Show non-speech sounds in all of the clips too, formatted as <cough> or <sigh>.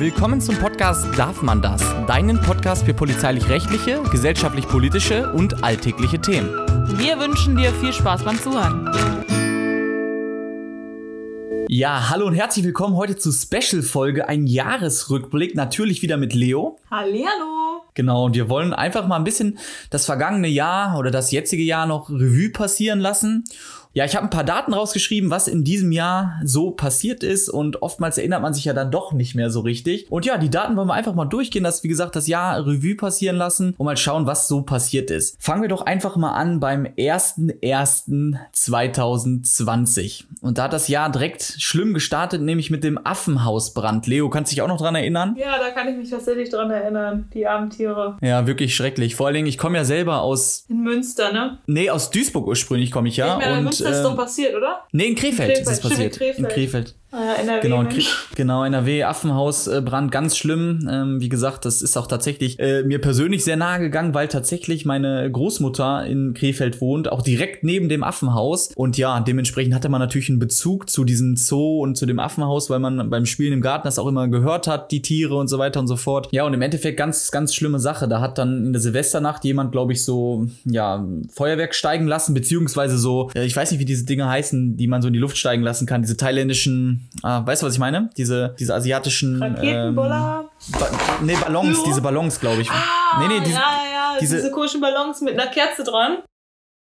Willkommen zum Podcast Darf man das? Deinen Podcast für polizeilich-rechtliche, gesellschaftlich-politische und alltägliche Themen. Wir wünschen dir viel Spaß beim Zuhören. Ja, hallo und herzlich willkommen heute zur Special-Folge, ein Jahresrückblick, natürlich wieder mit Leo. Hallihallo. Genau, und wir wollen einfach mal ein bisschen das vergangene Jahr oder das jetzige Jahr noch Revue passieren lassen ja, ich habe ein paar Daten rausgeschrieben, was in diesem Jahr so passiert ist und oftmals erinnert man sich ja dann doch nicht mehr so richtig. Und ja, die Daten wollen wir einfach mal durchgehen, dass wie gesagt das Jahr Revue passieren lassen und mal schauen, was so passiert ist. Fangen wir doch einfach mal an beim 01.01.2020. Und da hat das Jahr direkt schlimm gestartet, nämlich mit dem Affenhausbrand. Leo, kannst du dich auch noch dran erinnern? Ja, da kann ich mich tatsächlich dran erinnern, die armen Tiere. Ja, wirklich schrecklich. Vor allen Dingen, ich komme ja selber aus... In Münster, ne? Nee, aus Duisburg ursprünglich komme ich ja. Ich meine, und ist doch passiert, oder? Nee, in Krefeld, in Krefeld. ist es passiert. In Krefeld. In Krefeld. Ah, NRW, genau, genau, NRW, Affenhausbrand, ganz schlimm. Ähm, wie gesagt, das ist auch tatsächlich äh, mir persönlich sehr nahe gegangen, weil tatsächlich meine Großmutter in Krefeld wohnt, auch direkt neben dem Affenhaus. Und ja, dementsprechend hatte man natürlich einen Bezug zu diesem Zoo und zu dem Affenhaus, weil man beim Spielen im Garten das auch immer gehört hat, die Tiere und so weiter und so fort. Ja, und im Endeffekt ganz, ganz schlimme Sache. Da hat dann in der Silvesternacht jemand, glaube ich, so, ja, Feuerwerk steigen lassen, beziehungsweise so, äh, ich weiß nicht, wie diese Dinge heißen, die man so in die Luft steigen lassen kann, diese thailändischen ah, weißt du, was ich meine? Diese, diese asiatischen. Raketenboller? Ähm, ba nee, Ballons, Pyro? diese Ballons, glaube ich. Ah, nee, nee, diese, ja, ja, diese, diese komischen Ballons mit einer Kerze dran.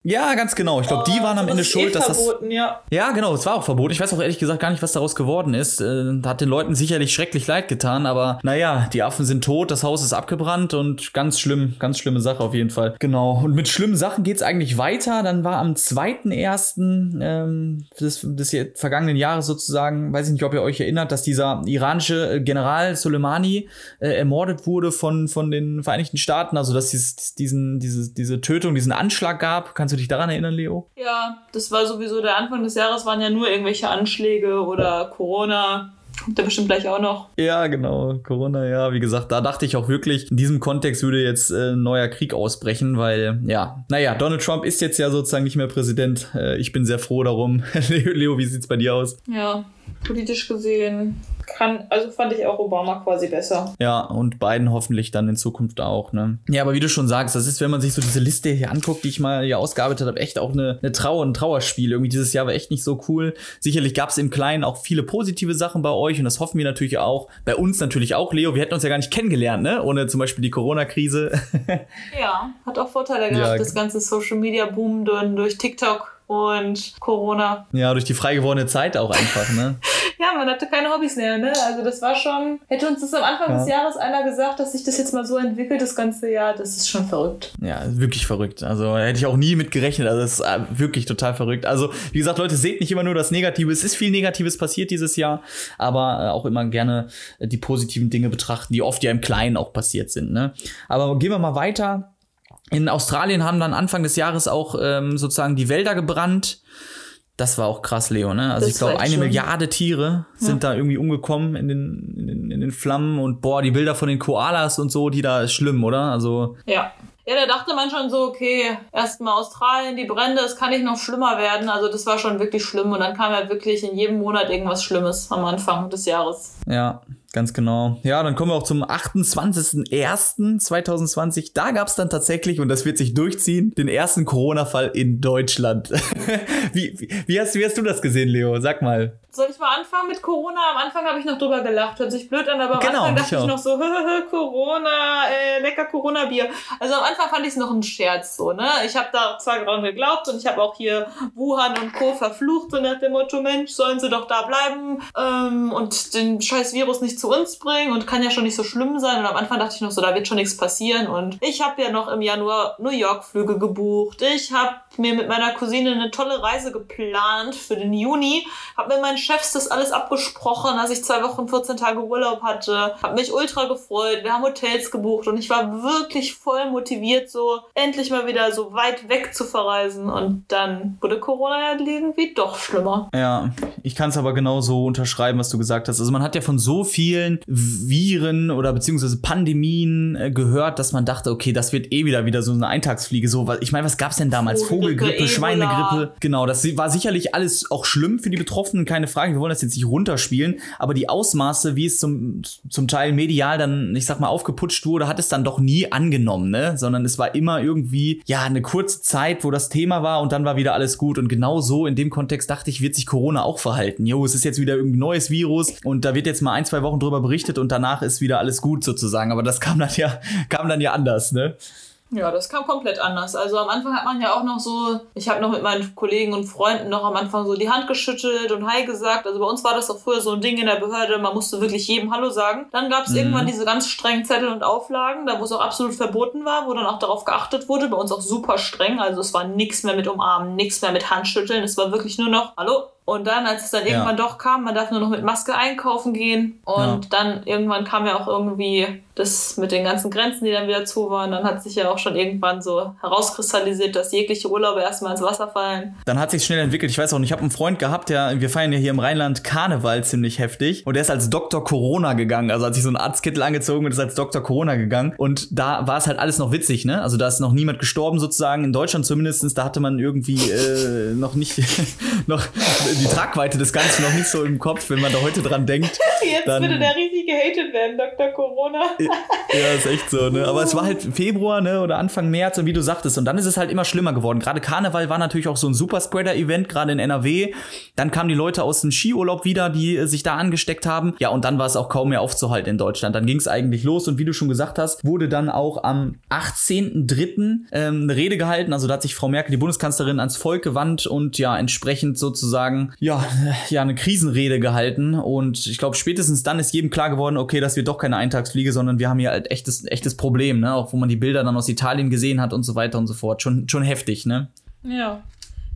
Ja, ganz genau. Ich glaube, oh, die waren am Ende schuld, eh dass verboten, das. Ja. ja, genau, es war auch verboten. Ich weiß auch ehrlich gesagt gar nicht, was daraus geworden ist. Äh, hat den Leuten sicherlich schrecklich leid getan, aber naja, die Affen sind tot, das Haus ist abgebrannt und ganz schlimm, ganz schlimme Sache auf jeden Fall. Genau. Und mit schlimmen Sachen geht's eigentlich weiter. Dann war am 2.1. Ähm, des, des vergangenen Jahres sozusagen, weiß ich nicht, ob ihr euch erinnert, dass dieser iranische äh, General Soleimani äh, ermordet wurde von, von den Vereinigten Staaten. Also, dass es diesen, diese, diese Tötung, diesen Anschlag gab. Kannst Kannst du dich daran erinnern, Leo? Ja, das war sowieso der Anfang des Jahres, waren ja nur irgendwelche Anschläge oder Corona. Kommt da bestimmt gleich auch noch. Ja, genau. Corona, ja. Wie gesagt, da dachte ich auch wirklich, in diesem Kontext würde jetzt äh, ein neuer Krieg ausbrechen, weil, ja, naja, Donald Trump ist jetzt ja sozusagen nicht mehr Präsident. Äh, ich bin sehr froh darum. <laughs> Leo, wie sieht's bei dir aus? Ja, politisch gesehen kann, also fand ich auch Obama quasi besser. Ja, und Biden hoffentlich dann in Zukunft auch, ne? Ja, aber wie du schon sagst, das ist, wenn man sich so diese Liste hier anguckt, die ich mal hier ausgearbeitet habe, echt auch eine, eine Trauer, ein Trauerspiel. Irgendwie dieses Jahr war echt nicht so cool. Sicherlich gab es im Kleinen auch viele positive Sachen bei euch und das hoffen wir natürlich auch. Bei uns natürlich auch, Leo. Wir hätten uns ja gar nicht kennengelernt, ne? Ohne zum Beispiel die Corona-Krise. <laughs> ja, hat auch Vorteile gehabt, ja. das ganze Social Media Boom durch TikTok und Corona. Ja, durch die frei gewordene Zeit auch einfach, ne? <laughs> ja, man hatte keine Hobbys mehr, ne? Also das war schon. Hätte uns das am Anfang ja. des Jahres einer gesagt, dass sich das jetzt mal so entwickelt, das ganze Jahr, das ist schon verrückt. Ja, wirklich verrückt. Also hätte ich auch nie mit gerechnet. Also das ist äh, wirklich total verrückt. Also, wie gesagt, Leute, seht nicht immer nur das Negative. Es ist viel Negatives passiert dieses Jahr, aber äh, auch immer gerne die positiven Dinge betrachten, die oft ja im Kleinen auch passiert sind, ne? Aber gehen wir mal weiter in Australien haben dann Anfang des Jahres auch ähm, sozusagen die Wälder gebrannt. Das war auch krass, Leo, ne? Also das ich glaube, eine schon. Milliarde Tiere sind ja. da irgendwie umgekommen in den, in den, in den Flammen und boah, die Bilder von den Koalas und so, die da ist schlimm, oder? Also. Ja. Ja, da dachte man schon so, okay, erstmal Australien, die Brände, es kann nicht noch schlimmer werden. Also das war schon wirklich schlimm. Und dann kam ja wirklich in jedem Monat irgendwas Schlimmes am Anfang des Jahres. Ja, Ganz genau. Ja, dann kommen wir auch zum 28.01.2020. Da gab es dann tatsächlich, und das wird sich durchziehen, den ersten Corona-Fall in Deutschland. <laughs> wie, wie, hast, wie hast du das gesehen, Leo? Sag mal. Soll ich mal anfangen mit Corona? Am Anfang habe ich noch drüber gelacht. Hört sich blöd an, aber am genau, Anfang dachte ich, ich noch so, <laughs> Corona, äh, lecker Corona-Bier. Also am Anfang fand ich es noch ein Scherz so, ne? Ich habe da zwar dran geglaubt und ich habe auch hier Wuhan und Co. verflucht, so nach dem Motto, Mensch, sollen sie doch da bleiben ähm, und den scheiß Virus nicht zu uns bringen und kann ja schon nicht so schlimm sein. Und am Anfang dachte ich noch so, da wird schon nichts passieren. Und ich habe ja noch im Januar New York-Flüge gebucht. Ich habe mir mit meiner Cousine eine tolle Reise geplant für den Juni. Habe mit meinen Chefs das alles abgesprochen, als ich zwei Wochen, 14 Tage Urlaub hatte. Habe mich ultra gefreut. Wir haben Hotels gebucht und ich war wirklich voll motiviert, so endlich mal wieder so weit weg zu verreisen. Und dann wurde Corona ja irgendwie doch schlimmer. Ja, ich kann es aber genauso unterschreiben, was du gesagt hast. Also man hat ja von so vielen Viren oder beziehungsweise Pandemien äh, gehört, dass man dachte, okay, das wird eh wieder wieder so eine Eintagsfliege. So, ich meine, was gab's denn damals? Vogelgrippe, Schweinegrippe. Genau, das war sicherlich alles auch schlimm für die Betroffenen, keine Frage, wir wollen das jetzt nicht runterspielen, aber die Ausmaße, wie es zum, zum Teil medial dann, ich sag mal, aufgeputscht wurde, hat es dann doch nie angenommen, ne? Sondern es war immer irgendwie, ja, eine kurze Zeit, wo das Thema war und dann war wieder alles gut. Und genau so in dem Kontext dachte ich, wird sich Corona auch verhalten. Jo, es ist jetzt wieder irgendein neues Virus und da wird jetzt mal ein, zwei Wochen drüber berichtet und danach ist wieder alles gut sozusagen. Aber das kam dann ja, kam dann ja anders, ne? Ja, das kam komplett anders. Also am Anfang hat man ja auch noch so, ich habe noch mit meinen Kollegen und Freunden noch am Anfang so die Hand geschüttelt und Hi gesagt. Also bei uns war das doch früher so ein Ding in der Behörde, man musste wirklich jedem Hallo sagen. Dann gab es mhm. irgendwann diese ganz strengen Zettel und Auflagen, da wo es auch absolut verboten war, wo dann auch darauf geachtet wurde. Bei uns auch super streng. Also es war nichts mehr mit Umarmen, nichts mehr mit Handschütteln. Es war wirklich nur noch Hallo, und dann, als es dann ja. irgendwann doch kam, man darf nur noch mit Maske einkaufen gehen. Und ja. dann irgendwann kam ja auch irgendwie das mit den ganzen Grenzen, die dann wieder zu waren. Dann hat sich ja auch schon irgendwann so herauskristallisiert, dass jegliche Urlaube erstmal ins Wasser fallen. Dann hat sich schnell entwickelt. Ich weiß auch nicht, ich habe einen Freund gehabt, der, wir feiern ja hier im Rheinland Karneval ziemlich heftig. Und der ist als Dr. Corona gegangen. Also hat sich so einen Arztkittel angezogen und ist als Dr. Corona gegangen. Und da war es halt alles noch witzig, ne? Also da ist noch niemand gestorben sozusagen. In Deutschland zumindest, da hatte man irgendwie äh, noch nicht, <laughs> noch die Tragweite des Ganzen noch nicht so im Kopf, wenn man da heute dran denkt. Jetzt dann, würde der riesig gehatet werden, Dr. Corona. ja, ist echt so, ne? Aber es war halt Februar, ne? Oder Anfang März und wie du sagtest. Und dann ist es halt immer schlimmer geworden. Gerade Karneval war natürlich auch so ein Superspreader-Event, gerade in NRW. Dann kamen die Leute aus dem Skiurlaub wieder, die äh, sich da angesteckt haben. Ja, und dann war es auch kaum mehr aufzuhalten in Deutschland. Dann ging es eigentlich los und wie du schon gesagt hast, wurde dann auch am 18.03. Ähm, eine Rede gehalten. Also da hat sich Frau Merkel, die Bundeskanzlerin, ans Volk gewandt und ja, entsprechend sozusagen ja, <laughs> ja, eine Krisenrede gehalten und ich glaube, spätestens dann ist jedem klar geworden, okay, das wird doch keine Eintagsfliege, sondern wir haben hier halt echtes, echtes Problem, ne? Auch wo man die Bilder dann aus Italien gesehen hat und so weiter und so fort. Schon, schon heftig, ne? Ja.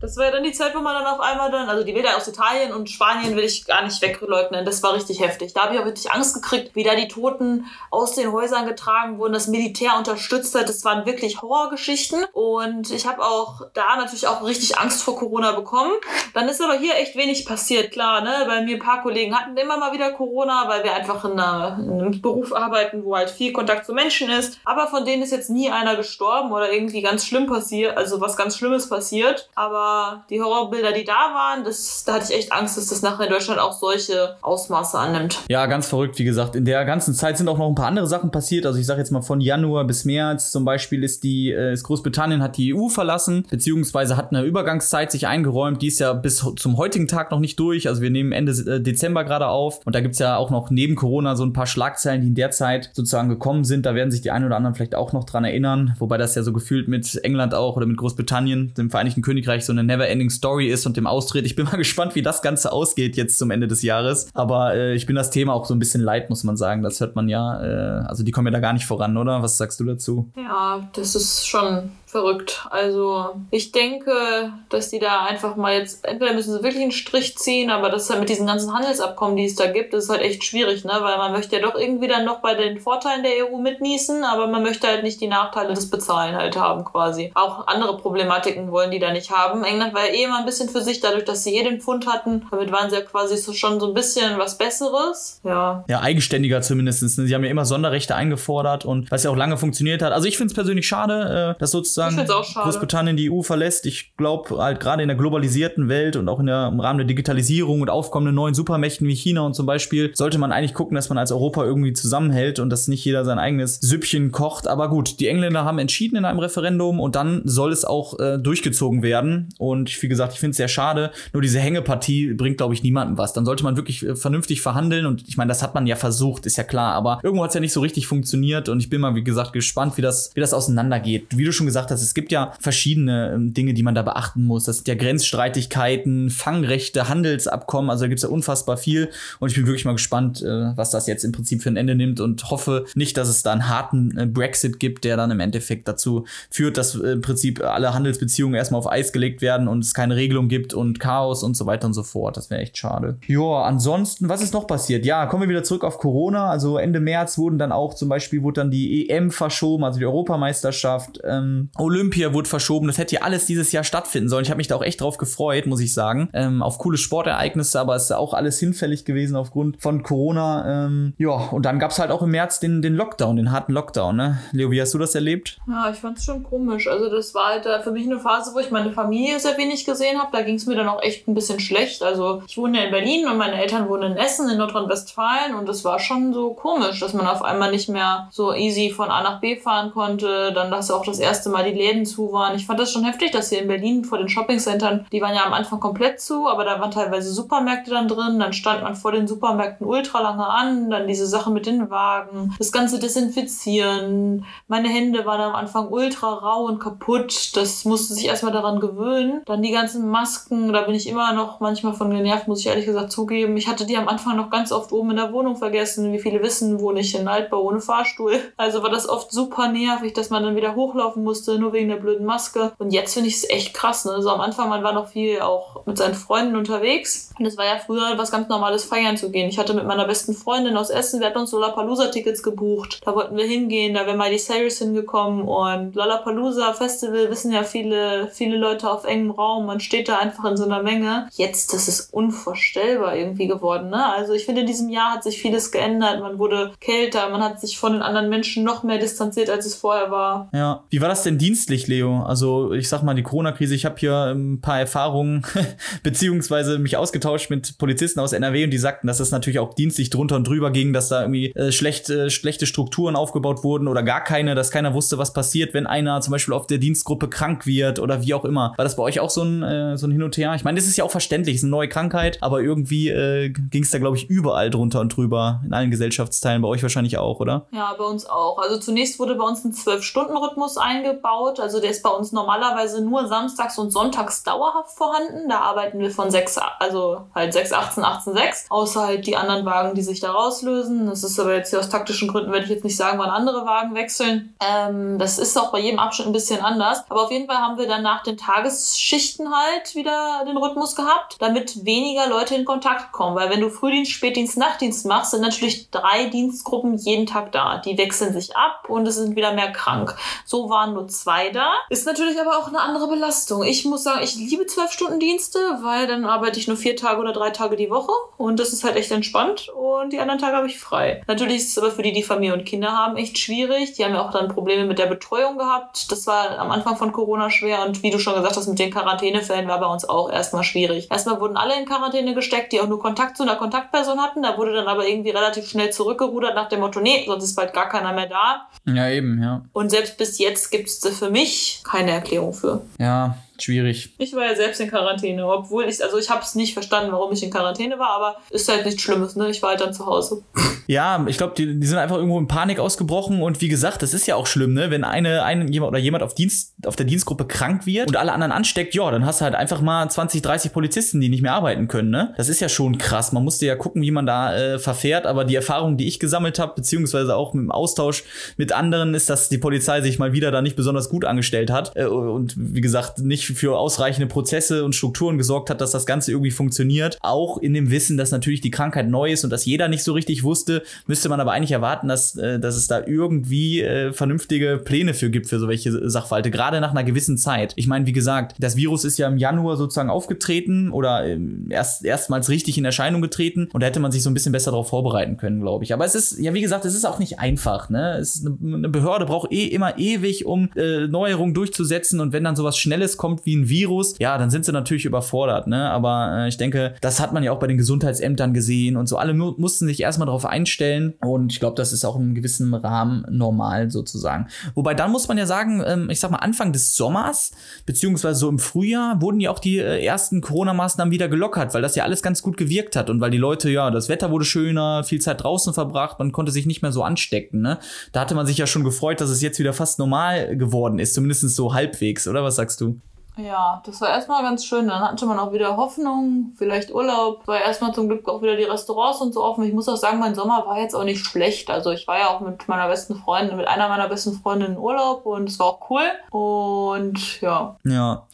Das war ja dann die Zeit, wo man dann auf einmal dann, also die Bilder aus Italien und Spanien will ich gar nicht wegleugnen, das war richtig heftig. Da habe ich auch wirklich Angst gekriegt, wie da die Toten aus den Häusern getragen wurden, das Militär unterstützt hat. Das waren wirklich Horrorgeschichten und ich habe auch da natürlich auch richtig Angst vor Corona bekommen. Dann ist aber hier echt wenig passiert, klar, ne? Bei mir ein paar Kollegen hatten immer mal wieder Corona, weil wir einfach in, einer, in einem Beruf arbeiten, wo halt viel Kontakt zu Menschen ist. Aber von denen ist jetzt nie einer gestorben oder irgendwie ganz schlimm passiert, also was ganz Schlimmes passiert. Aber die Horrorbilder, die da waren, das, da hatte ich echt Angst, dass das nachher in Deutschland auch solche Ausmaße annimmt. Ja, ganz verrückt, wie gesagt. In der ganzen Zeit sind auch noch ein paar andere Sachen passiert. Also ich sage jetzt mal von Januar bis März zum Beispiel ist die äh, ist Großbritannien hat die EU verlassen, beziehungsweise hat eine Übergangszeit sich eingeräumt. Die ist ja bis zum heutigen Tag noch nicht durch. Also wir nehmen Ende äh, Dezember gerade auf. Und da gibt es ja auch noch neben Corona so ein paar Schlagzeilen, die in der Zeit sozusagen gekommen sind. Da werden sich die einen oder anderen vielleicht auch noch dran erinnern. Wobei das ja so gefühlt mit England auch oder mit Großbritannien, dem Vereinigten Königreich, so eine Never-Ending Story ist und dem Austritt. Ich bin <laughs> mal gespannt, wie das Ganze ausgeht jetzt zum Ende des Jahres. Aber äh, ich bin das Thema auch so ein bisschen leid, muss man sagen. Das hört man ja. Äh, also die kommen ja da gar nicht voran, oder? Was sagst du dazu? Ja, das ist schon verrückt. Also ich denke, dass die da einfach mal jetzt, entweder müssen sie wirklich einen Strich ziehen, aber das ist halt mit diesen ganzen Handelsabkommen, die es da gibt, ist halt echt schwierig, ne? Weil man möchte ja doch irgendwie dann noch bei den Vorteilen der EU mitnießen, aber man möchte halt nicht die Nachteile des Bezahlen halt haben quasi. Auch andere Problematiken wollen die da nicht haben. England war ja eh immer ein bisschen für sich, dadurch, dass sie jeden Pfund hatten. Damit waren sie ja quasi so schon so ein bisschen was Besseres. Ja. Ja, eigenständiger zumindest. Ne? Sie haben ja immer Sonderrechte eingefordert und was ja auch lange funktioniert hat. Also ich finde es persönlich schade, äh, dass sozusagen sozusagen Großbritannien die EU verlässt. Ich glaube, halt gerade in der globalisierten Welt und auch in der, im Rahmen der Digitalisierung und aufkommenden neuen Supermächten wie China und zum Beispiel, sollte man eigentlich gucken, dass man als Europa irgendwie zusammenhält und dass nicht jeder sein eigenes Süppchen kocht. Aber gut, die Engländer haben entschieden in einem Referendum und dann soll es auch äh, durchgezogen werden. Und wie gesagt, ich finde es sehr schade. Nur diese Hängepartie bringt, glaube ich, niemandem was. Dann sollte man wirklich äh, vernünftig verhandeln und ich meine, das hat man ja versucht, ist ja klar. Aber irgendwo hat es ja nicht so richtig funktioniert und ich bin mal, wie gesagt, gespannt, wie das, wie das auseinandergeht. Wie du schon gesagt hast, hast. Es gibt ja verschiedene ähm, Dinge, die man da beachten muss. Das sind ja Grenzstreitigkeiten, Fangrechte, Handelsabkommen. Also da gibt es ja unfassbar viel. Und ich bin wirklich mal gespannt, äh, was das jetzt im Prinzip für ein Ende nimmt und hoffe nicht, dass es da einen harten äh, Brexit gibt, der dann im Endeffekt dazu führt, dass äh, im Prinzip alle Handelsbeziehungen erstmal auf Eis gelegt werden und es keine Regelung gibt und Chaos und so weiter und so fort. Das wäre echt schade. Ja, ansonsten, was ist noch passiert? Ja, kommen wir wieder zurück auf Corona. Also Ende März wurden dann auch zum Beispiel wurde dann die EM verschoben, also die Europameisterschaft. Ähm, Olympia wurde verschoben. Das hätte ja alles dieses Jahr stattfinden sollen. Ich habe mich da auch echt drauf gefreut, muss ich sagen. Ähm, auf coole Sportereignisse, aber es ist auch alles hinfällig gewesen aufgrund von Corona. Ähm, ja, und dann gab es halt auch im März den, den Lockdown, den harten Lockdown. Ne? Leo, wie hast du das erlebt? Ja, ich fand es schon komisch. Also das war halt für mich eine Phase, wo ich meine Familie sehr wenig gesehen habe. Da ging es mir dann auch echt ein bisschen schlecht. Also ich wohne ja in Berlin und meine Eltern wohnen in Essen in Nordrhein-Westfalen und es war schon so komisch, dass man auf einmal nicht mehr so easy von A nach B fahren konnte. Dann, dass auch das erste Mal die Läden zu waren. Ich fand das schon heftig, dass hier in Berlin vor den Shoppingcentern, die waren ja am Anfang komplett zu, aber da waren teilweise Supermärkte dann drin. Dann stand man vor den Supermärkten ultra lange an. Dann diese Sache mit den Wagen, das ganze Desinfizieren. Meine Hände waren am Anfang ultra rau und kaputt. Das musste sich erstmal daran gewöhnen. Dann die ganzen Masken, da bin ich immer noch manchmal von genervt, muss ich ehrlich gesagt zugeben. Ich hatte die am Anfang noch ganz oft oben in der Wohnung vergessen. Wie viele wissen, wohne ich in Altbau ohne Fahrstuhl. Also war das oft super nervig, dass man dann wieder hochlaufen musste, nur wegen der blöden Maske. Und jetzt finde ich es echt krass. Ne? Also am Anfang, man war noch viel auch mit seinen Freunden unterwegs. Und es war ja früher was ganz Normales, feiern zu gehen. Ich hatte mit meiner besten Freundin aus Essen, wir hatten uns Lollapalooza-Tickets gebucht. Da wollten wir hingehen, da wäre Miley Cyrus hingekommen und Lollapalooza Festival wissen ja viele, viele Leute auf engem Raum. Man steht da einfach in so einer Menge. Jetzt, das ist unvorstellbar irgendwie geworden, ne? Also ich finde, in diesem Jahr hat sich vieles geändert. Man wurde kälter, man hat sich von den anderen Menschen noch mehr distanziert, als es vorher war. Ja. Wie war das denn dienstlich, Leo? Also ich sag mal, die Corona-Krise, ich habe hier ein paar Erfahrungen, <laughs> beziehungsweise mich ausgetauscht mit Polizisten aus NRW und die sagten, dass es natürlich auch dienstlich drunter und drüber ging, dass da irgendwie äh, schlecht, äh, schlechte Strukturen aufgebaut wurden oder gar keine, dass keiner wusste, was passiert, wenn einer zum Beispiel auf der Dienstgruppe krank wird oder wie auch immer. War das bei euch auch so ein, äh, so ein Hin und Her? Ich meine, das ist ja auch verständlich, es ist eine neue Krankheit, aber irgendwie äh, ging es da, glaube ich, überall drunter und drüber, in allen Gesellschaftsteilen, bei euch wahrscheinlich auch, oder? Ja, bei uns auch. Also zunächst wurde bei uns ein Zwölf-Stunden-Rhythmus eingebaut. Also der ist bei uns normalerweise nur samstags und sonntags dauerhaft vorhanden. Da arbeiten wir von 6, also halt 6, 18, 18, 6. Außer halt die anderen Wagen, die sich da rauslösen. Das ist aber jetzt hier aus taktischen Gründen, werde ich jetzt nicht sagen, wann andere Wagen wechseln. Ähm, das ist auch bei jedem Abschnitt ein bisschen anders. Aber auf jeden Fall haben wir dann nach den Tagesschichten halt wieder den Rhythmus gehabt, damit weniger Leute in Kontakt kommen. Weil wenn du Frühdienst, Spätdienst, Nachtdienst machst, sind natürlich drei Dienstgruppen jeden Tag da. Die wechseln sich ab und es sind wieder mehr krank. So waren nur zwei da. Ist natürlich aber auch eine andere Belastung. Ich muss sagen, ich liebe zwölf Stunden Dienste, weil dann arbeite ich nur vier Tage oder drei Tage die Woche und das ist halt echt entspannt und die anderen Tage habe ich frei. Natürlich ist es aber für die, die Familie und Kinder haben, echt schwierig. Die haben ja auch dann Probleme mit der Betreuung gehabt. Das war am Anfang von Corona schwer und wie du schon gesagt hast, mit den Quarantänefällen war bei uns auch erstmal schwierig. Erstmal wurden alle in Quarantäne gesteckt, die auch nur Kontakt zu einer Kontaktperson hatten. Da wurde dann aber irgendwie relativ schnell zurückgerudert nach dem Motto, nee, sonst ist bald gar keiner mehr da. Ja, eben, ja. Und selbst bis jetzt gibt es für mich keine Erklärung für. Ja, schwierig. Ich war ja selbst in Quarantäne, obwohl ich, also ich habe es nicht verstanden, warum ich in Quarantäne war, aber ist halt nichts Schlimmes, ne? Ich war halt dann zu Hause. <laughs> Ja, ich glaube, die, die sind einfach irgendwo in Panik ausgebrochen und wie gesagt, das ist ja auch schlimm, ne? Wenn eine, eine jemand oder jemand auf Dienst, auf der Dienstgruppe krank wird und alle anderen ansteckt, ja, dann hast du halt einfach mal 20, 30 Polizisten, die nicht mehr arbeiten können, ne? Das ist ja schon krass. Man musste ja gucken, wie man da äh, verfährt, aber die Erfahrung, die ich gesammelt habe, beziehungsweise auch mit dem Austausch mit anderen, ist, dass die Polizei sich mal wieder da nicht besonders gut angestellt hat äh, und wie gesagt, nicht für ausreichende Prozesse und Strukturen gesorgt hat, dass das Ganze irgendwie funktioniert. Auch in dem Wissen, dass natürlich die Krankheit neu ist und dass jeder nicht so richtig wusste, müsste man aber eigentlich erwarten, dass, äh, dass es da irgendwie äh, vernünftige Pläne für gibt, für so welche Sachverhalte, gerade nach einer gewissen Zeit. Ich meine, wie gesagt, das Virus ist ja im Januar sozusagen aufgetreten oder äh, erst erstmals richtig in Erscheinung getreten und da hätte man sich so ein bisschen besser darauf vorbereiten können, glaube ich. Aber es ist, ja, wie gesagt, es ist auch nicht einfach. Ne? Es ist eine, eine Behörde braucht eh immer ewig, um äh, Neuerungen durchzusetzen und wenn dann sowas Schnelles kommt wie ein Virus, ja, dann sind sie natürlich überfordert. Ne? Aber äh, ich denke, das hat man ja auch bei den Gesundheitsämtern gesehen und so. Alle mu mussten sich erstmal darauf einstellen und ich glaube, das ist auch in gewissem Rahmen normal sozusagen. Wobei dann muss man ja sagen, ähm, ich sag mal, Anfang des Sommers, beziehungsweise so im Frühjahr, wurden ja auch die äh, ersten Corona-Maßnahmen wieder gelockert, weil das ja alles ganz gut gewirkt hat und weil die Leute, ja, das Wetter wurde schöner, viel Zeit draußen verbracht, man konnte sich nicht mehr so anstecken. Ne? Da hatte man sich ja schon gefreut, dass es jetzt wieder fast normal geworden ist, zumindest so halbwegs, oder was sagst du? Ja, das war erstmal ganz schön. Dann hatte man auch wieder Hoffnung, vielleicht Urlaub. War erstmal zum Glück auch wieder die Restaurants und so offen. Ich muss auch sagen, mein Sommer war jetzt auch nicht schlecht. Also ich war ja auch mit meiner besten Freundin, mit einer meiner besten Freundinnen in Urlaub und es war auch cool. Und ja. Ja.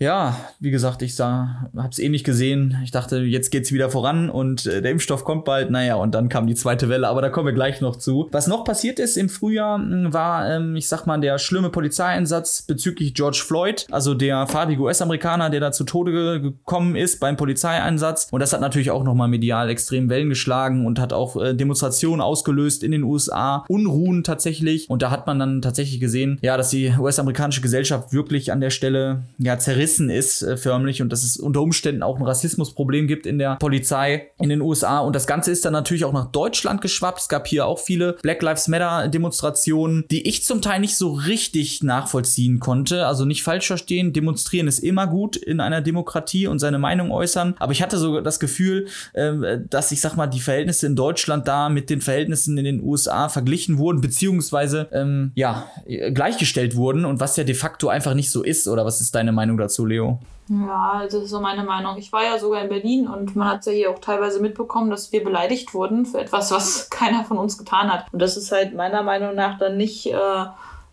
Ja, wie gesagt, ich sah, hab's ähnlich gesehen. Ich dachte, jetzt geht's wieder voran und äh, der Impfstoff kommt bald. Naja, und dann kam die zweite Welle, aber da kommen wir gleich noch zu. Was noch passiert ist im Frühjahr, war, ähm, ich sag mal, der schlimme Polizeieinsatz bezüglich George Floyd, also der farbige US-Amerikaner, der da zu Tode ge gekommen ist beim Polizeieinsatz. Und das hat natürlich auch nochmal medial extrem Wellen geschlagen und hat auch äh, Demonstrationen ausgelöst in den USA, Unruhen tatsächlich. Und da hat man dann tatsächlich gesehen, ja, dass die US-amerikanische Gesellschaft wirklich an der Stelle ja zerrissen zerrissen ist, äh, förmlich, und dass es unter Umständen auch ein Rassismusproblem gibt in der Polizei in den USA. Und das Ganze ist dann natürlich auch nach Deutschland geschwappt. Es gab hier auch viele Black Lives Matter Demonstrationen, die ich zum Teil nicht so richtig nachvollziehen konnte. Also nicht falsch verstehen, demonstrieren ist immer gut in einer Demokratie und seine Meinung äußern. Aber ich hatte so das Gefühl, äh, dass ich sag mal, die Verhältnisse in Deutschland da mit den Verhältnissen in den USA verglichen wurden, beziehungsweise ähm, ja, gleichgestellt wurden und was ja de facto einfach nicht so ist. Oder was ist deine Meinung dazu, Leo? Ja, das ist so meine Meinung. Ich war ja sogar in Berlin und man hat ja hier auch teilweise mitbekommen, dass wir beleidigt wurden für etwas, was <laughs> keiner von uns getan hat. Und das ist halt meiner Meinung nach dann nicht. Äh,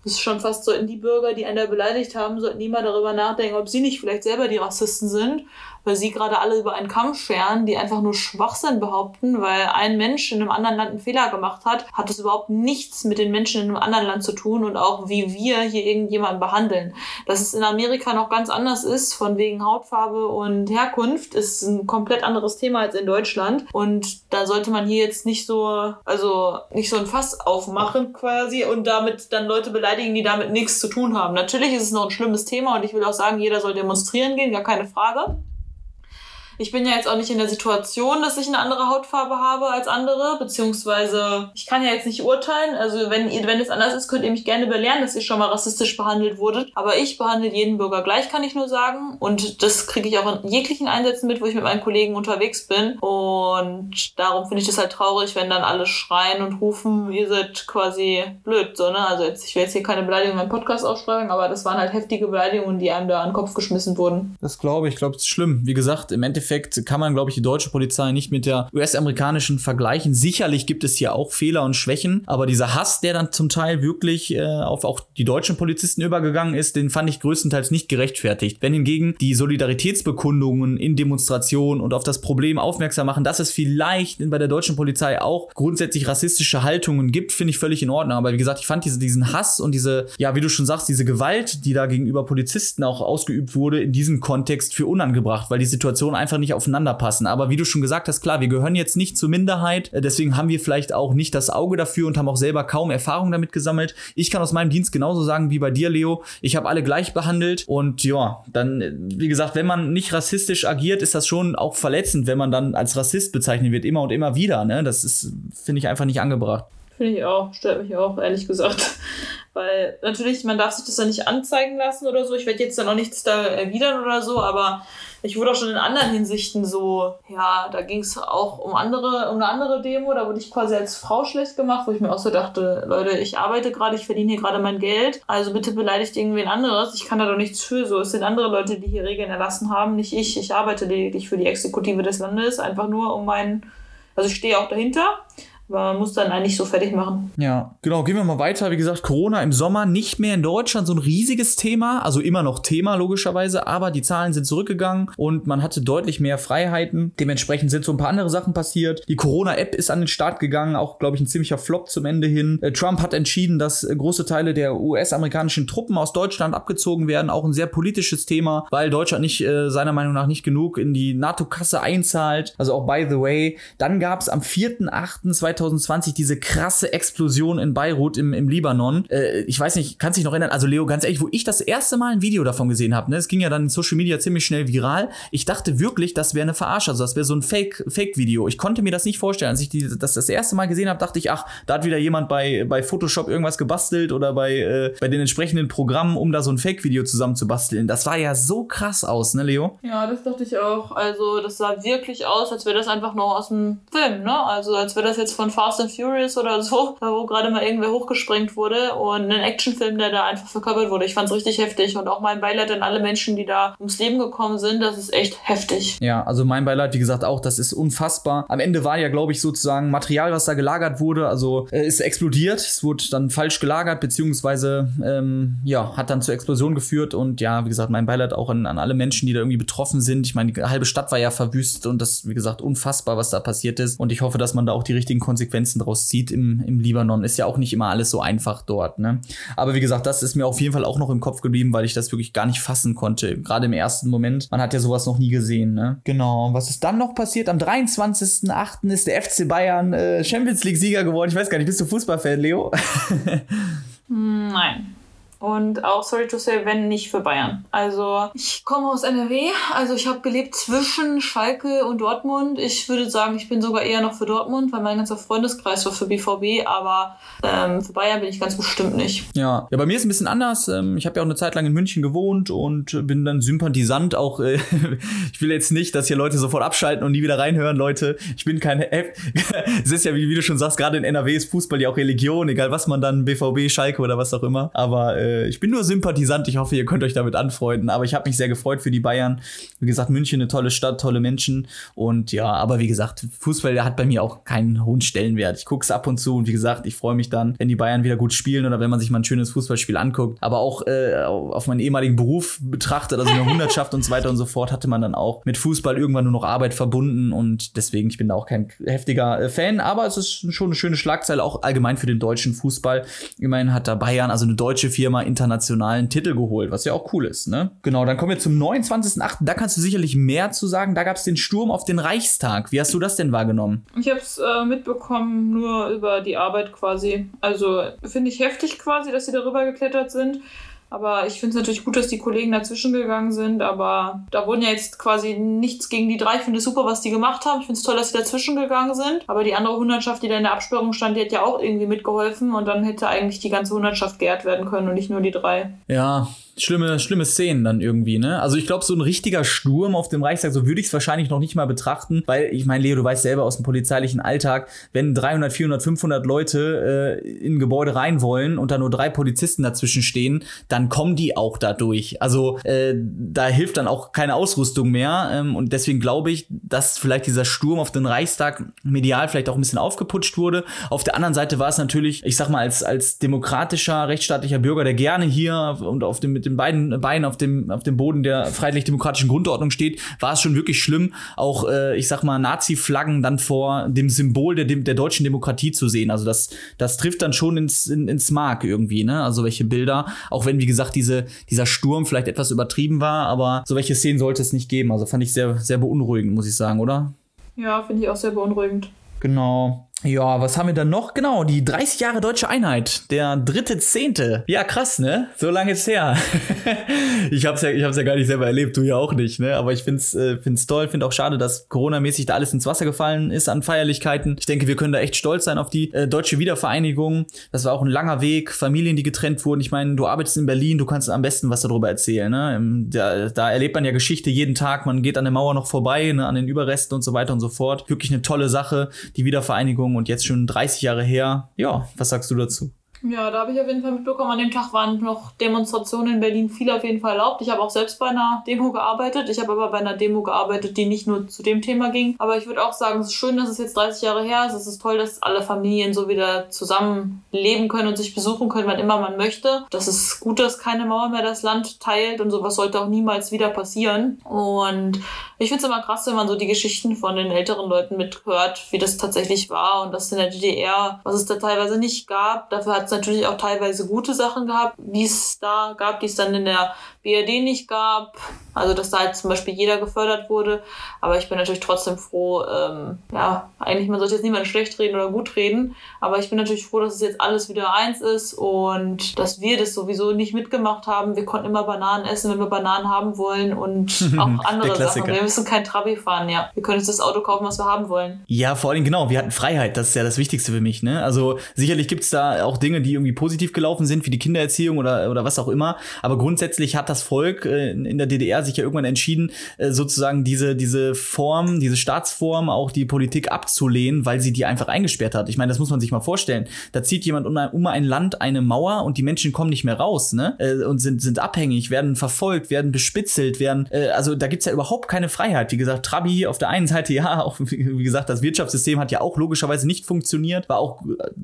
das ist schon fast so in die Bürger, die einen da beleidigt haben, sollten nie mal darüber nachdenken, ob sie nicht vielleicht selber die Rassisten sind weil sie gerade alle über einen Kamm scheren, die einfach nur Schwachsinn behaupten, weil ein Mensch in einem anderen Land einen Fehler gemacht hat, hat es überhaupt nichts mit den Menschen in einem anderen Land zu tun und auch wie wir hier irgendjemanden behandeln. Dass es in Amerika noch ganz anders ist, von wegen Hautfarbe und Herkunft, ist ein komplett anderes Thema als in Deutschland. Und da sollte man hier jetzt nicht so, also nicht so ein Fass aufmachen quasi und damit dann Leute beleidigen, die damit nichts zu tun haben. Natürlich ist es noch ein schlimmes Thema und ich will auch sagen, jeder soll demonstrieren gehen, gar keine Frage. Ich bin ja jetzt auch nicht in der Situation, dass ich eine andere Hautfarbe habe als andere, beziehungsweise ich kann ja jetzt nicht urteilen. Also wenn ihr, wenn es anders ist, könnt ihr mich gerne belehren, dass ihr schon mal rassistisch behandelt wurdet. Aber ich behandle jeden Bürger gleich, kann ich nur sagen. Und das kriege ich auch in jeglichen Einsätzen mit, wo ich mit meinen Kollegen unterwegs bin. Und darum finde ich das halt traurig, wenn dann alle schreien und rufen, ihr seid quasi blöd, so, ne? Also jetzt, ich will jetzt hier keine Beleidigung meinem Podcast aussprechen, aber das waren halt heftige Beleidigungen, die einem da an den Kopf geschmissen wurden. Das glaube ich, ich glaube, es ist schlimm. Wie gesagt, im Endeffekt Endeffekt kann man, glaube ich, die deutsche Polizei nicht mit der US-amerikanischen vergleichen. Sicherlich gibt es hier auch Fehler und Schwächen, aber dieser Hass, der dann zum Teil wirklich äh, auf auch die deutschen Polizisten übergegangen ist, den fand ich größtenteils nicht gerechtfertigt. Wenn hingegen die Solidaritätsbekundungen in Demonstrationen und auf das Problem aufmerksam machen, dass es vielleicht bei der deutschen Polizei auch grundsätzlich rassistische Haltungen gibt, finde ich völlig in Ordnung. Aber wie gesagt, ich fand diese, diesen Hass und diese, ja, wie du schon sagst, diese Gewalt, die da gegenüber Polizisten auch ausgeübt wurde, in diesem Kontext für unangebracht, weil die Situation einfach einfach nicht aufeinander passen. Aber wie du schon gesagt hast, klar, wir gehören jetzt nicht zur Minderheit, äh, deswegen haben wir vielleicht auch nicht das Auge dafür und haben auch selber kaum Erfahrung damit gesammelt. Ich kann aus meinem Dienst genauso sagen wie bei dir, Leo. Ich habe alle gleich behandelt und ja, dann, äh, wie gesagt, wenn man nicht rassistisch agiert, ist das schon auch verletzend, wenn man dann als Rassist bezeichnet wird, immer und immer wieder. Ne? Das ist, finde ich, einfach nicht angebracht. Finde ich auch, stört mich auch, ehrlich gesagt. <laughs> Weil natürlich, man darf sich das dann nicht anzeigen lassen oder so. Ich werde jetzt dann auch nichts da erwidern oder so, aber ich wurde auch schon in anderen Hinsichten so, ja, da ging es auch um andere, um eine andere Demo, da wurde ich quasi als Frau schlecht gemacht, wo ich mir auch so dachte, Leute, ich arbeite gerade, ich verdiene hier gerade mein Geld, also bitte beleidigt irgendwen anderes, ich kann da doch nichts für, so, es sind andere Leute, die hier Regeln erlassen haben, nicht ich, ich arbeite lediglich für die Exekutive des Landes, einfach nur um meinen, also ich stehe auch dahinter, man muss dann eigentlich so fertig machen. Ja, genau. Gehen wir mal weiter. Wie gesagt, Corona im Sommer nicht mehr in Deutschland so ein riesiges Thema. Also immer noch Thema, logischerweise. Aber die Zahlen sind zurückgegangen und man hatte deutlich mehr Freiheiten. Dementsprechend sind so ein paar andere Sachen passiert. Die Corona-App ist an den Start gegangen. Auch, glaube ich, ein ziemlicher Flop zum Ende hin. Äh, Trump hat entschieden, dass äh, große Teile der US-amerikanischen Truppen aus Deutschland abgezogen werden. Auch ein sehr politisches Thema, weil Deutschland nicht, äh, seiner Meinung nach, nicht genug in die NATO-Kasse einzahlt. Also auch by the way. Dann gab es am 4.8.2020 2020 diese krasse Explosion in Beirut im, im Libanon. Äh, ich weiß nicht, kannst dich noch erinnern? Also Leo, ganz ehrlich, wo ich das erste Mal ein Video davon gesehen habe, ne, es ging ja dann in Social Media ziemlich schnell viral. Ich dachte wirklich, das wäre eine Verarsche, also das wäre so ein Fake, Fake-Video. Ich konnte mir das nicht vorstellen. Als ich die, das das erste Mal gesehen habe, dachte ich, ach, da hat wieder jemand bei, bei Photoshop irgendwas gebastelt oder bei, äh, bei den entsprechenden Programmen, um da so ein Fake-Video zusammen zu basteln. Das war ja so krass aus, ne, Leo? Ja, das dachte ich auch. Also, das sah wirklich aus, als wäre das einfach nur aus dem Film, ne? Also, als wäre das jetzt von Fast and Furious oder so, <laughs> wo gerade mal irgendwer hochgesprengt wurde und ein Actionfilm, der da einfach verkörpert wurde. Ich fand es richtig heftig und auch mein Beileid an alle Menschen, die da ums Leben gekommen sind, das ist echt heftig. Ja, also mein Beileid, wie gesagt, auch, das ist unfassbar. Am Ende war ja, glaube ich, sozusagen Material, was da gelagert wurde, also äh, ist explodiert. Es wurde dann falsch gelagert, beziehungsweise ähm, ja, hat dann zur Explosion geführt und ja, wie gesagt, mein Beileid auch an, an alle Menschen, die da irgendwie betroffen sind. Ich meine, die halbe Stadt war ja verwüstet und das, wie gesagt, unfassbar, was da passiert ist. Und ich hoffe, dass man da auch die richtigen Konsequenzen draus zieht im, im Libanon. Ist ja auch nicht immer alles so einfach dort. Ne? Aber wie gesagt, das ist mir auf jeden Fall auch noch im Kopf geblieben, weil ich das wirklich gar nicht fassen konnte. Gerade im ersten Moment. Man hat ja sowas noch nie gesehen. Ne? Genau. Was ist dann noch passiert? Am 23.08. ist der FC Bayern äh, Champions League-Sieger geworden. Ich weiß gar nicht, bist du Fußballfan, Leo? <laughs> Nein. Und auch, sorry to say, wenn nicht für Bayern. Also ich komme aus NRW, also ich habe gelebt zwischen Schalke und Dortmund. Ich würde sagen, ich bin sogar eher noch für Dortmund, weil mein ganzer Freundeskreis war für BVB, aber ähm, für Bayern bin ich ganz bestimmt nicht. Ja, ja bei mir ist es ein bisschen anders. Ähm, ich habe ja auch eine Zeit lang in München gewohnt und bin dann Sympathisant auch. Äh, <laughs> ich will jetzt nicht, dass hier Leute sofort abschalten und nie wieder reinhören, Leute. Ich bin kein. <laughs> es ist ja, wie, wie, du schon sagst, gerade in NRW ist Fußball ja auch Religion, egal was man dann, BVB, Schalke oder was auch immer. Aber äh, ich bin nur Sympathisant. Ich hoffe, ihr könnt euch damit anfreunden. Aber ich habe mich sehr gefreut für die Bayern. Wie gesagt, München eine tolle Stadt, tolle Menschen. Und ja, aber wie gesagt, Fußball hat bei mir auch keinen hohen Stellenwert. Ich gucke es ab und zu und wie gesagt, ich freue mich dann, wenn die Bayern wieder gut spielen oder wenn man sich mal ein schönes Fußballspiel anguckt. Aber auch äh, auf meinen ehemaligen Beruf betrachtet, also eine Hundertschaft und so weiter und so fort, hatte man dann auch mit Fußball irgendwann nur noch Arbeit verbunden. Und deswegen, ich bin da auch kein heftiger äh, Fan. Aber es ist schon eine schöne Schlagzeile, auch allgemein für den deutschen Fußball. Immerhin hat da Bayern, also eine deutsche Firma, internationalen Titel geholt, was ja auch cool ist. Ne? Genau, dann kommen wir zum 29.8. Da kannst du sicherlich mehr zu sagen. Da gab es den Sturm auf den Reichstag. Wie hast du das denn wahrgenommen? Ich habe es äh, mitbekommen, nur über die Arbeit quasi. Also finde ich heftig quasi, dass sie darüber geklettert sind. Aber ich finde es natürlich gut, dass die Kollegen dazwischen gegangen sind. Aber da wurden ja jetzt quasi nichts gegen die drei. Ich finde es super, was die gemacht haben. Ich finde es toll, dass sie dazwischen gegangen sind. Aber die andere Hundertschaft, die da in der Absperrung stand, die hat ja auch irgendwie mitgeholfen. Und dann hätte eigentlich die ganze Hundertschaft geehrt werden können und nicht nur die drei. Ja, schlimme, schlimme Szenen dann irgendwie, ne? Also ich glaube, so ein richtiger Sturm auf dem Reichstag, so würde ich es wahrscheinlich noch nicht mal betrachten, weil ich meine, Leo, du weißt selber aus dem polizeilichen Alltag, wenn 300, 400, 500 Leute äh, in ein Gebäude rein wollen und da nur drei Polizisten dazwischen stehen, dann kommen die auch da durch. Also äh, da hilft dann auch keine Ausrüstung mehr ähm, und deswegen glaube ich, dass vielleicht dieser Sturm auf den Reichstag medial vielleicht auch ein bisschen aufgeputscht wurde. Auf der anderen Seite war es natürlich, ich sag mal, als, als demokratischer, rechtsstaatlicher Bürger, der gerne hier und auf dem mit den beiden Beinen auf dem, auf dem Boden der freiheitlich-demokratischen Grundordnung steht, war es schon wirklich schlimm, auch, äh, ich sag mal, Nazi-Flaggen dann vor dem Symbol der, der deutschen Demokratie zu sehen. Also das, das trifft dann schon ins, in, ins Mark irgendwie, ne? Also welche Bilder, auch wenn, wie gesagt, diese, dieser Sturm vielleicht etwas übertrieben war, aber so welche Szenen sollte es nicht geben. Also fand ich sehr, sehr beunruhigend, muss ich sagen, oder? Ja, finde ich auch sehr beunruhigend. Genau. Ja, was haben wir dann noch? Genau, die 30 Jahre deutsche Einheit, der dritte Zehnte. Ja, krass, ne? So lange ist her. <laughs> ich hab's ja, ich hab's ja gar nicht selber erlebt, du ja auch nicht, ne? Aber ich find's, äh, find's toll, find auch schade, dass Corona-mäßig da alles ins Wasser gefallen ist an Feierlichkeiten. Ich denke, wir können da echt stolz sein auf die äh, deutsche Wiedervereinigung. Das war auch ein langer Weg, Familien, die getrennt wurden. Ich meine, du arbeitest in Berlin, du kannst am besten was darüber erzählen, ne? Da, da erlebt man ja Geschichte jeden Tag, man geht an der Mauer noch vorbei, ne? an den Überresten und so weiter und so fort. Wirklich eine tolle Sache, die Wiedervereinigung und jetzt schon 30 Jahre her. Ja, was sagst du dazu? Ja, da habe ich auf jeden Fall mitbekommen, an dem Tag waren noch Demonstrationen in Berlin viel auf jeden Fall erlaubt. Ich habe auch selbst bei einer Demo gearbeitet. Ich habe aber bei einer Demo gearbeitet, die nicht nur zu dem Thema ging. Aber ich würde auch sagen, es ist schön, dass es jetzt 30 Jahre her ist. Es ist toll, dass alle Familien so wieder zusammen leben können und sich besuchen können, wann immer man möchte. Das ist gut, dass keine Mauer mehr das Land teilt und sowas sollte auch niemals wieder passieren. Und ich finde es immer krass, wenn man so die Geschichten von den älteren Leuten mithört, wie das tatsächlich war und dass in der DDR, was es da teilweise nicht gab. Dafür hat es natürlich auch teilweise gute Sachen gehabt, die es da gab, die es dann in der BRD nicht gab. Also dass da halt zum Beispiel jeder gefördert wurde. Aber ich bin natürlich trotzdem froh, ähm, ja, eigentlich man sollte jetzt niemand schlecht reden oder gut reden. Aber ich bin natürlich froh, dass es jetzt alles wieder eins ist und dass wir das sowieso nicht mitgemacht haben. Wir konnten immer Bananen essen, wenn wir Bananen haben wollen und <laughs> auch andere Sachen. Wir müssen kein Trabi fahren, ja. Wir können uns das Auto kaufen, was wir haben wollen. Ja, vor allem genau, wir hatten Freiheit, das ist ja das Wichtigste für mich, ne? Also sicherlich gibt es da auch Dinge, die irgendwie positiv gelaufen sind, wie die Kindererziehung oder, oder was auch immer. Aber grundsätzlich hat das Volk äh, in der DDR sich ja irgendwann entschieden, äh, sozusagen diese, diese Form, diese Staatsform, auch die Politik abzulehnen, weil sie die einfach eingesperrt hat. Ich meine, das muss man sich mal vorstellen. Da zieht jemand um ein, um ein Land eine Mauer und die Menschen kommen nicht mehr raus, ne? Äh, und sind, sind abhängig, werden verfolgt, werden bespitzelt, werden, äh, also da gibt's ja überhaupt keine Freiheit. Wie gesagt, Trabi auf der einen Seite, <laughs> ja, auch wie gesagt, das Wirtschaftssystem hat ja auch logischerweise nicht funktioniert, war auch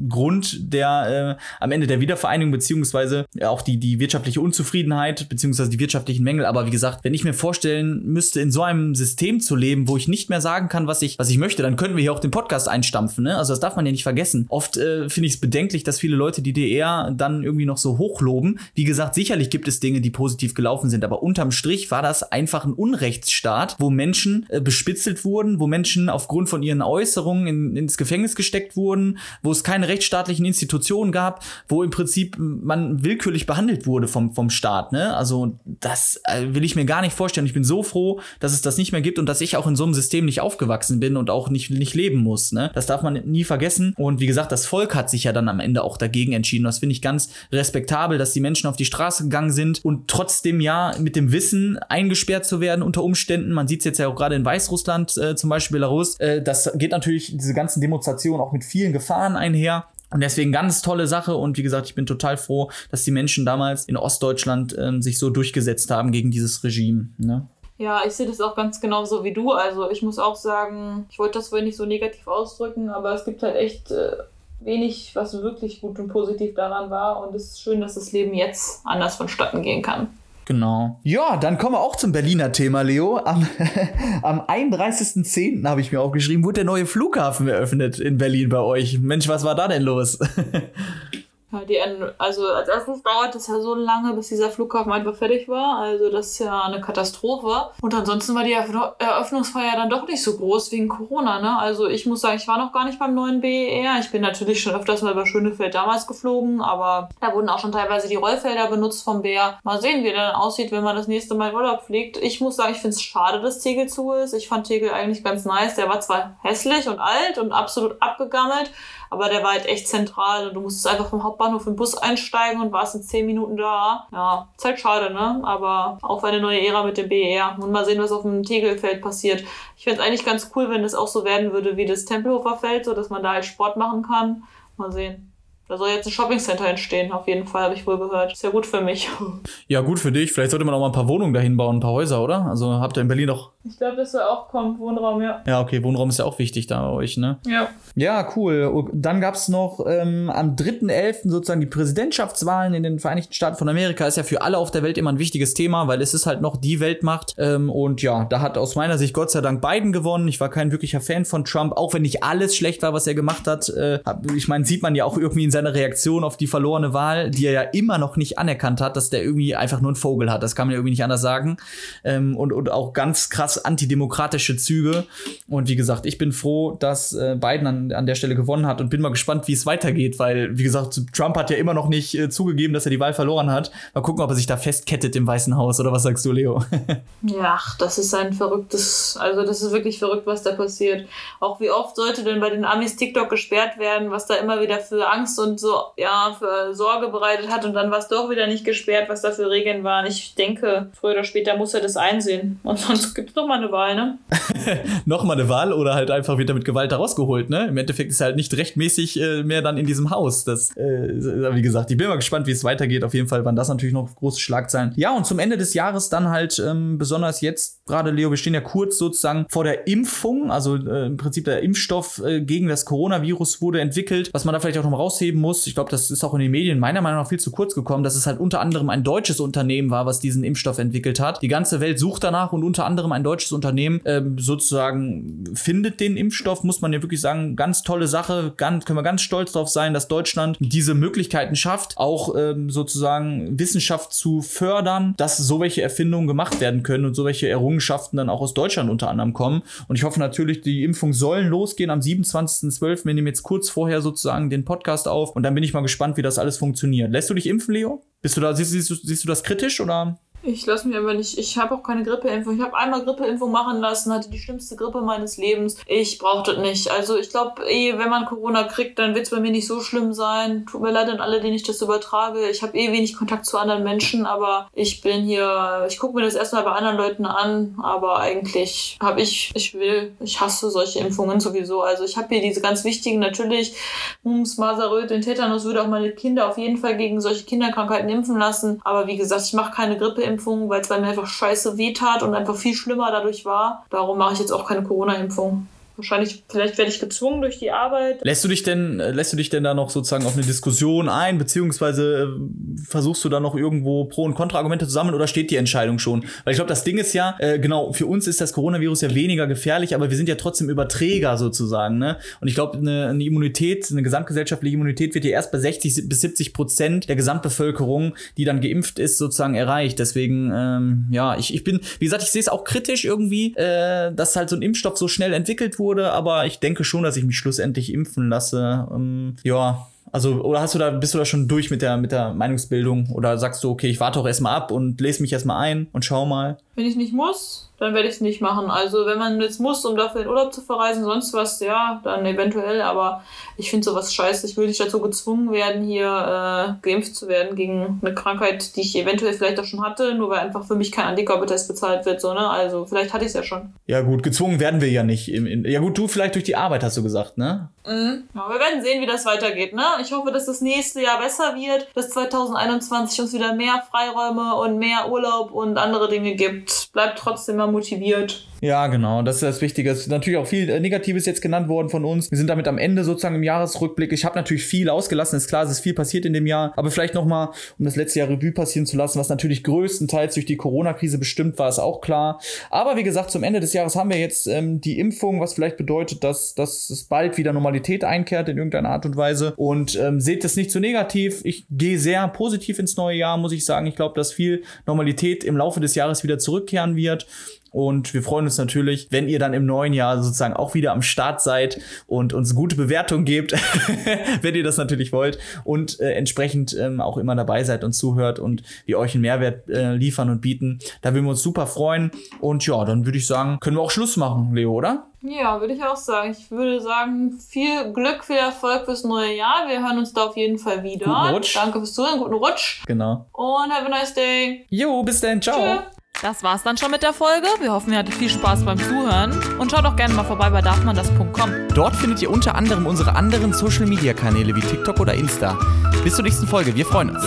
Grund der äh, am Ende der Wiedervereinigung, beziehungsweise auch die, die wirtschaftliche Unzufriedenheit, beziehungsweise die wirtschaftlichen Mängel. Aber wie gesagt, wenn ich mir vorstellen müsste, in so einem System zu leben, wo ich nicht mehr sagen kann, was ich, was ich möchte, dann könnten wir hier auch den Podcast einstampfen. Ne? Also das darf man ja nicht vergessen. Oft äh, finde ich es bedenklich, dass viele Leute die DR dann irgendwie noch so hochloben. Wie gesagt, sicherlich gibt es Dinge, die positiv gelaufen sind, aber unterm Strich war das einfach ein Unrechtsstaat, wo Menschen äh, bespitzelt wurden, wo Menschen aufgrund von ihren Äußerungen in, ins Gefängnis gesteckt wurden, wo es keine rechtsstaatlichen Institutionen gab, gab, wo im Prinzip man willkürlich behandelt wurde vom, vom Staat. Ne? Also das äh, will ich mir gar nicht vorstellen. Ich bin so froh, dass es das nicht mehr gibt und dass ich auch in so einem System nicht aufgewachsen bin und auch nicht, nicht leben muss. Ne? Das darf man nie vergessen. Und wie gesagt, das Volk hat sich ja dann am Ende auch dagegen entschieden. Das finde ich ganz respektabel, dass die Menschen auf die Straße gegangen sind und trotzdem ja mit dem Wissen eingesperrt zu werden unter Umständen. Man sieht es jetzt ja auch gerade in Weißrussland, äh, zum Beispiel Belarus. Äh, das geht natürlich diese ganzen Demonstrationen auch mit vielen Gefahren einher. Und deswegen ganz tolle Sache. Und wie gesagt, ich bin total froh, dass die Menschen damals in Ostdeutschland ähm, sich so durchgesetzt haben gegen dieses Regime. Ne? Ja, ich sehe das auch ganz genauso wie du. Also ich muss auch sagen, ich wollte das wohl nicht so negativ ausdrücken, aber es gibt halt echt äh, wenig, was wirklich gut und positiv daran war. Und es ist schön, dass das Leben jetzt anders vonstatten gehen kann. Genau. Ja, dann kommen wir auch zum Berliner Thema, Leo. Am, <laughs> am 31.10. habe ich mir aufgeschrieben, wurde der neue Flughafen eröffnet in Berlin bei euch. Mensch, was war da denn los? <laughs> Ja, die, also als erstes dauert es ja so lange, bis dieser Flughafen einfach fertig war. Also das ist ja eine Katastrophe. Und ansonsten war die Eröffnungsfeier dann doch nicht so groß wegen Corona. Ne? Also ich muss sagen, ich war noch gar nicht beim neuen BER. Ich bin natürlich schon öfters mal über Schönefeld damals geflogen, aber da wurden auch schon teilweise die Rollfelder benutzt vom BER. Mal sehen, wie der dann aussieht, wenn man das nächste Mal in Urlaub fliegt. Ich muss sagen, ich finde es schade, dass Tegel zu ist. Ich fand Tegel eigentlich ganz nice. Der war zwar hässlich und alt und absolut abgegammelt, aber der war halt echt zentral und du musstest einfach vom Hauptbahnhof im Bus einsteigen und warst in 10 Minuten da. Ja, ist halt schade, ne? Aber auch eine neue Ära mit dem BER. Und mal sehen, was auf dem Tegelfeld passiert. Ich fände es eigentlich ganz cool, wenn das auch so werden würde wie das Tempelhofer Feld, so dass man da halt Sport machen kann. Mal sehen. Da soll jetzt ein Shoppingcenter entstehen, auf jeden Fall, habe ich wohl gehört. Ist ja gut für mich. <laughs> Ja, gut für dich. Vielleicht sollte man auch mal ein paar Wohnungen dahin bauen, ein paar Häuser, oder? Also habt ihr in Berlin doch. Ich glaube, das soll auch kommen, Wohnraum, ja. Ja, okay, Wohnraum ist ja auch wichtig da bei euch, ne? Ja. Ja, cool. Dann gab es noch ähm, am 3.11. sozusagen die Präsidentschaftswahlen in den Vereinigten Staaten von Amerika. Ist ja für alle auf der Welt immer ein wichtiges Thema, weil es ist halt noch die Weltmacht. Ähm, und ja, da hat aus meiner Sicht Gott sei Dank Biden gewonnen. Ich war kein wirklicher Fan von Trump, auch wenn nicht alles schlecht war, was er gemacht hat. Äh, ich meine, sieht man ja auch irgendwie in seiner Reaktion auf die verlorene Wahl, die er ja immer noch nicht anerkannt hat, dass der irgendwie einfach nur einen Vogel hat. Das kann man ja irgendwie nicht anders sagen. Ähm, und, und auch ganz krass antidemokratische Züge. Und wie gesagt, ich bin froh, dass äh, Biden an, an der Stelle gewonnen hat und bin mal gespannt, wie es weitergeht, weil, wie gesagt, Trump hat ja immer noch nicht äh, zugegeben, dass er die Wahl verloren hat. Mal gucken, ob er sich da festkettet im Weißen Haus oder was sagst du, Leo? <laughs> ja, das ist ein verrücktes, also das ist wirklich verrückt, was da passiert. Auch wie oft sollte denn bei den Amis TikTok gesperrt werden, was da immer wieder für Angst und so, ja, für Sorge bereitet hat und dann war es doch wieder nicht gesperrt, was da für Regeln waren. Ich denke, früher oder später muss er das einsehen. Und sonst gibt es nochmal eine Wahl, ne? <laughs> nochmal eine Wahl oder halt einfach wieder mit Gewalt da rausgeholt, ne? Im Endeffekt ist er halt nicht rechtmäßig äh, mehr dann in diesem Haus. Das, äh, wie gesagt, ich bin mal gespannt, wie es weitergeht. Auf jeden Fall waren das natürlich noch große Schlagzeilen. Ja, und zum Ende des Jahres dann halt ähm, besonders jetzt, gerade Leo, wir stehen ja kurz sozusagen vor der Impfung. Also äh, im Prinzip der Impfstoff äh, gegen das Coronavirus wurde entwickelt. Was man da vielleicht auch noch rausheben muss, ich glaube, das ist auch in den Medien meiner Meinung nach viel zu kurz gekommen, dass es halt unter anderem ein deutsches Unternehmen war, was diesen Impfstoff entwickelt hat. Die ganze Welt sucht danach und unter anderem ein deutsches Unternehmen ähm, sozusagen findet den Impfstoff, muss man ja wirklich sagen, ganz tolle Sache, ganz, können wir ganz stolz darauf sein, dass Deutschland diese Möglichkeiten schafft, auch ähm, sozusagen Wissenschaft zu fördern, dass so welche Erfindungen gemacht werden können und so welche Errungenschaften dann auch aus Deutschland unter anderem kommen. Und ich hoffe natürlich, die Impfungen sollen losgehen am 27.12. Wir nehmen jetzt kurz vorher sozusagen den Podcast auf und dann bin ich mal gespannt, wie das alles funktioniert. Lässt du dich impfen, Leo? Bist du da, siehst, siehst, siehst du das kritisch oder? Ich lasse mich aber nicht. Ich habe auch keine Grippeimpfung. Ich habe einmal Grippeimpfung machen lassen, hatte die schlimmste Grippe meines Lebens. Ich brauche das nicht. Also ich glaube, eh, wenn man Corona kriegt, dann wird es bei mir nicht so schlimm sein. Tut mir leid an alle, denen ich das übertrage. Ich habe eh wenig Kontakt zu anderen Menschen, aber ich bin hier. Ich gucke mir das erstmal bei anderen Leuten an, aber eigentlich habe ich, ich will, ich hasse solche Impfungen sowieso. Also ich habe hier diese ganz wichtigen, natürlich Mumps, Masern, den Tetanus würde auch meine Kinder auf jeden Fall gegen solche Kinderkrankheiten impfen lassen. Aber wie gesagt, ich mache keine Grippeimpfung. Corona-Impfung, weil es bei mir einfach scheiße weh tat und einfach viel schlimmer dadurch war. Darum mache ich jetzt auch keine Corona-Impfung wahrscheinlich, vielleicht werde ich gezwungen durch die Arbeit. Lässt du dich denn, äh, lässt du dich denn da noch sozusagen auf eine Diskussion ein, beziehungsweise äh, versuchst du da noch irgendwo Pro- und Kontra-Argumente zu sammeln oder steht die Entscheidung schon? Weil ich glaube, das Ding ist ja, äh, genau, für uns ist das Coronavirus ja weniger gefährlich, aber wir sind ja trotzdem Überträger sozusagen, ne? Und ich glaube, eine, eine Immunität, eine gesamtgesellschaftliche Immunität wird ja erst bei 60 bis 70 Prozent der Gesamtbevölkerung, die dann geimpft ist, sozusagen erreicht. Deswegen, ähm, ja, ich, ich bin, wie gesagt, ich sehe es auch kritisch irgendwie, äh, dass halt so ein Impfstoff so schnell entwickelt wurde wurde, aber ich denke schon, dass ich mich schlussendlich impfen lasse. Ähm, ja, Also, oder hast du da, bist du da schon durch mit der, mit der Meinungsbildung? Oder sagst du, okay, ich warte auch erstmal ab und lese mich erstmal ein und schau mal? Wenn ich nicht muss, dann werde ich es nicht machen. Also wenn man jetzt muss, um dafür in Urlaub zu verreisen, sonst was, ja, dann eventuell. Aber ich finde sowas scheiße. Ich will nicht dazu gezwungen werden, hier äh, geimpft zu werden gegen eine Krankheit, die ich eventuell vielleicht auch schon hatte, nur weil einfach für mich kein Antikörpertest bezahlt wird. So, ne? Also vielleicht hatte ich es ja schon. Ja gut, gezwungen werden wir ja nicht. Im, in, ja gut, du vielleicht durch die Arbeit, hast du gesagt, ne? Mhm. Ja, wir werden sehen, wie das weitergeht. Ne? Ich hoffe, dass das nächste Jahr besser wird, dass 2021 uns wieder mehr Freiräume und mehr Urlaub und andere Dinge gibt. Bleibt trotzdem mal motiviert. Ja, genau, das ist das Wichtige. Es ist natürlich auch viel äh, Negatives jetzt genannt worden von uns. Wir sind damit am Ende sozusagen im Jahresrückblick. Ich habe natürlich viel ausgelassen, ist klar, es ist viel passiert in dem Jahr, aber vielleicht nochmal, um das letzte Jahr Revue passieren zu lassen, was natürlich größtenteils durch die Corona-Krise bestimmt war, ist auch klar. Aber wie gesagt, zum Ende des Jahres haben wir jetzt ähm, die Impfung, was vielleicht bedeutet, dass, dass es bald wieder Normalität einkehrt in irgendeiner Art und Weise. Und ähm, seht das nicht zu so negativ. Ich gehe sehr positiv ins neue Jahr, muss ich sagen. Ich glaube, dass viel Normalität im Laufe des Jahres wieder zurückkehren wird. Und wir freuen uns natürlich, wenn ihr dann im neuen Jahr sozusagen auch wieder am Start seid und uns gute Bewertungen gebt, <laughs> wenn ihr das natürlich wollt und äh, entsprechend ähm, auch immer dabei seid und zuhört und wir euch einen Mehrwert äh, liefern und bieten. Da würden wir uns super freuen. Und ja, dann würde ich sagen, können wir auch Schluss machen, Leo, oder? Ja, würde ich auch sagen. Ich würde sagen, viel Glück, viel Erfolg fürs neue Jahr. Wir hören uns da auf jeden Fall wieder. Guten Rutsch. Danke fürs Zuhören, guten Rutsch. Genau. Und have a nice day. Jo, bis dann. Ciao. Tschö. Das war's dann schon mit der Folge. Wir hoffen, ihr hattet viel Spaß beim Zuhören. Und schaut auch gerne mal vorbei bei darfmandas.com. Dort findet ihr unter anderem unsere anderen Social Media Kanäle wie TikTok oder Insta. Bis zur nächsten Folge. Wir freuen uns.